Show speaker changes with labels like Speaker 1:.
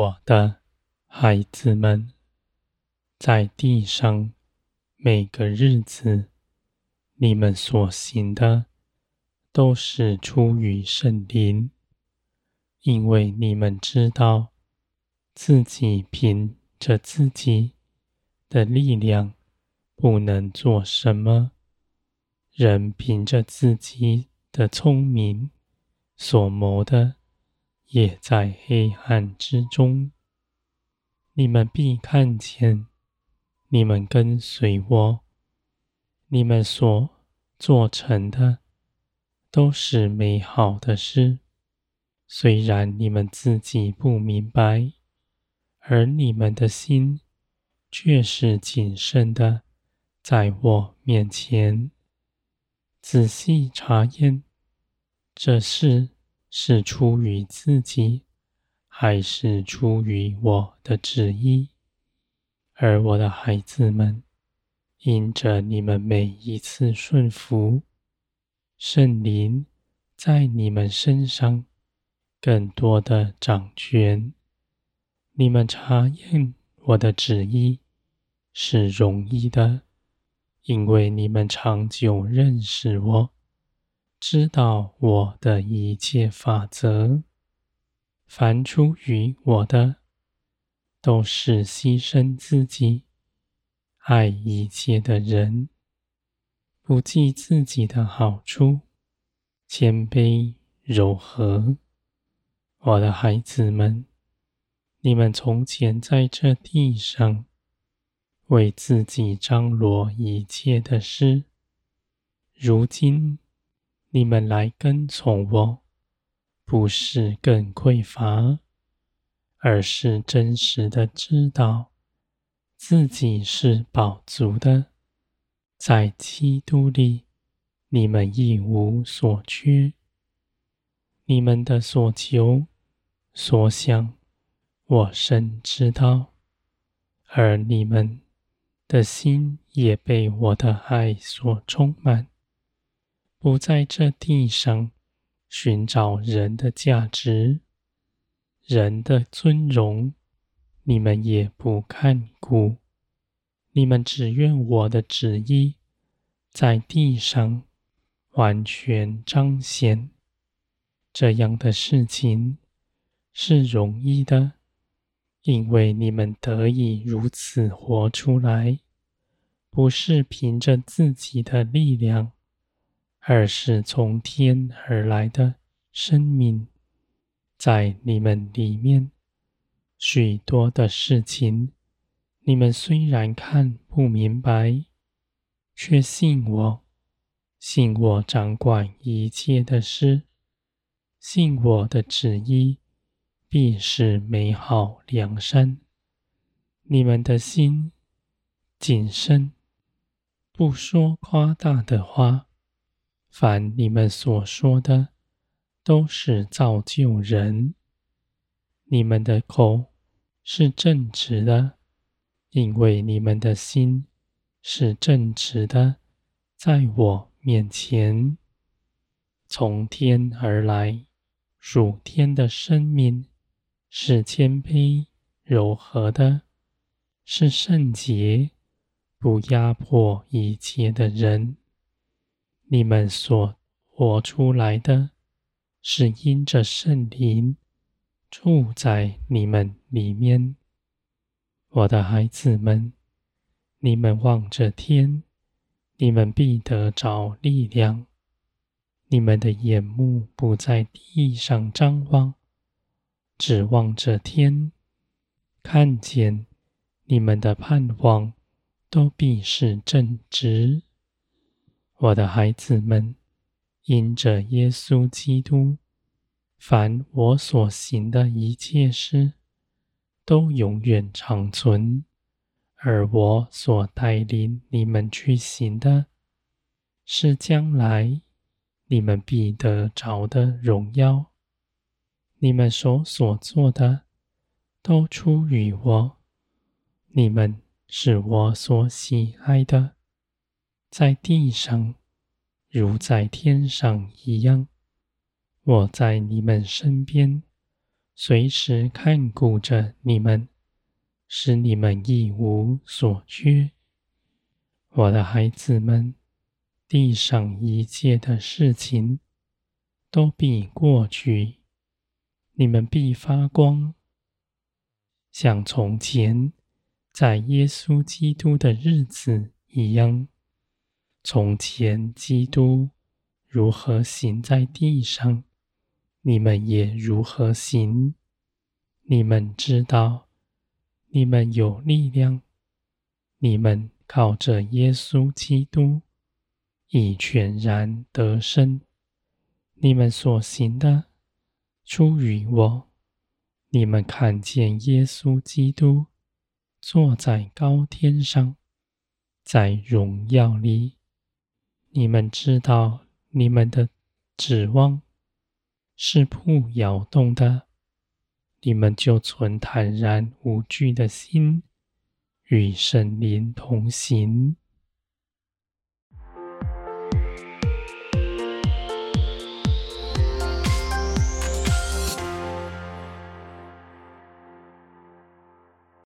Speaker 1: 我的孩子们，在地上每个日子，你们所行的都是出于圣灵，因为你们知道自己凭着自己的力量不能做什么，人凭着自己的聪明所谋的。也在黑暗之中，你们必看见，你们跟随我，你们所做成的都是美好的事。虽然你们自己不明白，而你们的心却是谨慎的，在我面前仔细查验这事。是出于自己，还是出于我的旨意？而我的孩子们，因着你们每一次顺服，圣灵在你们身上更多的掌权。你们查验我的旨意是容易的，因为你们长久认识我。知道我的一切法则，凡出于我的，都是牺牲自己、爱一切的人，不计自己的好处，谦卑柔和。我的孩子们，你们从前在这地上，为自己张罗一切的事，如今。你们来跟从我，不是更匮乏，而是真实的知道自己是饱足的，在基督里，你们一无所缺。你们的所求、所想，我深知道，而你们的心也被我的爱所充满。不在这地上寻找人的价值、人的尊荣，你们也不看顾。你们只愿我的旨意在地上完全彰显。这样的事情是容易的，因为你们得以如此活出来，不是凭着自己的力量。而是从天而来的生命，在你们里面，许多的事情，你们虽然看不明白，却信我，信我掌管一切的事，信我的旨意必是美好良善。你们的心谨慎，不说夸大的话。凡你们所说的，都是造就人。你们的口是正直的，因为你们的心是正直的，在我面前。从天而来，属天的生命是谦卑柔和的，是圣洁，不压迫一切的人。你们所活出来的，是因着圣灵住在你们里面。我的孩子们，你们望着天，你们必得着力量。你们的眼目不在地上张望，只望着天，看见你们的盼望都必是正直。我的孩子们，因着耶稣基督，凡我所行的一切事，都永远长存；而我所带领你们去行的，是将来你们必得着的荣耀。你们手所做的，都出于我；你们是我所喜爱的。在地上，如在天上一样。我在你们身边，随时看顾着你们，使你们一无所缺。我的孩子们，地上一切的事情都必过去，你们必发光，像从前在耶稣基督的日子一样。从前基督如何行在地上，你们也如何行。你们知道，你们有力量，你们。靠着耶稣基督，已全然得胜。你们所行的，出于我。你们看见耶稣基督坐在高天上，在荣耀里。你们知道，你们的指望是不摇动的。你们就存坦然无惧的心。与神灵同行。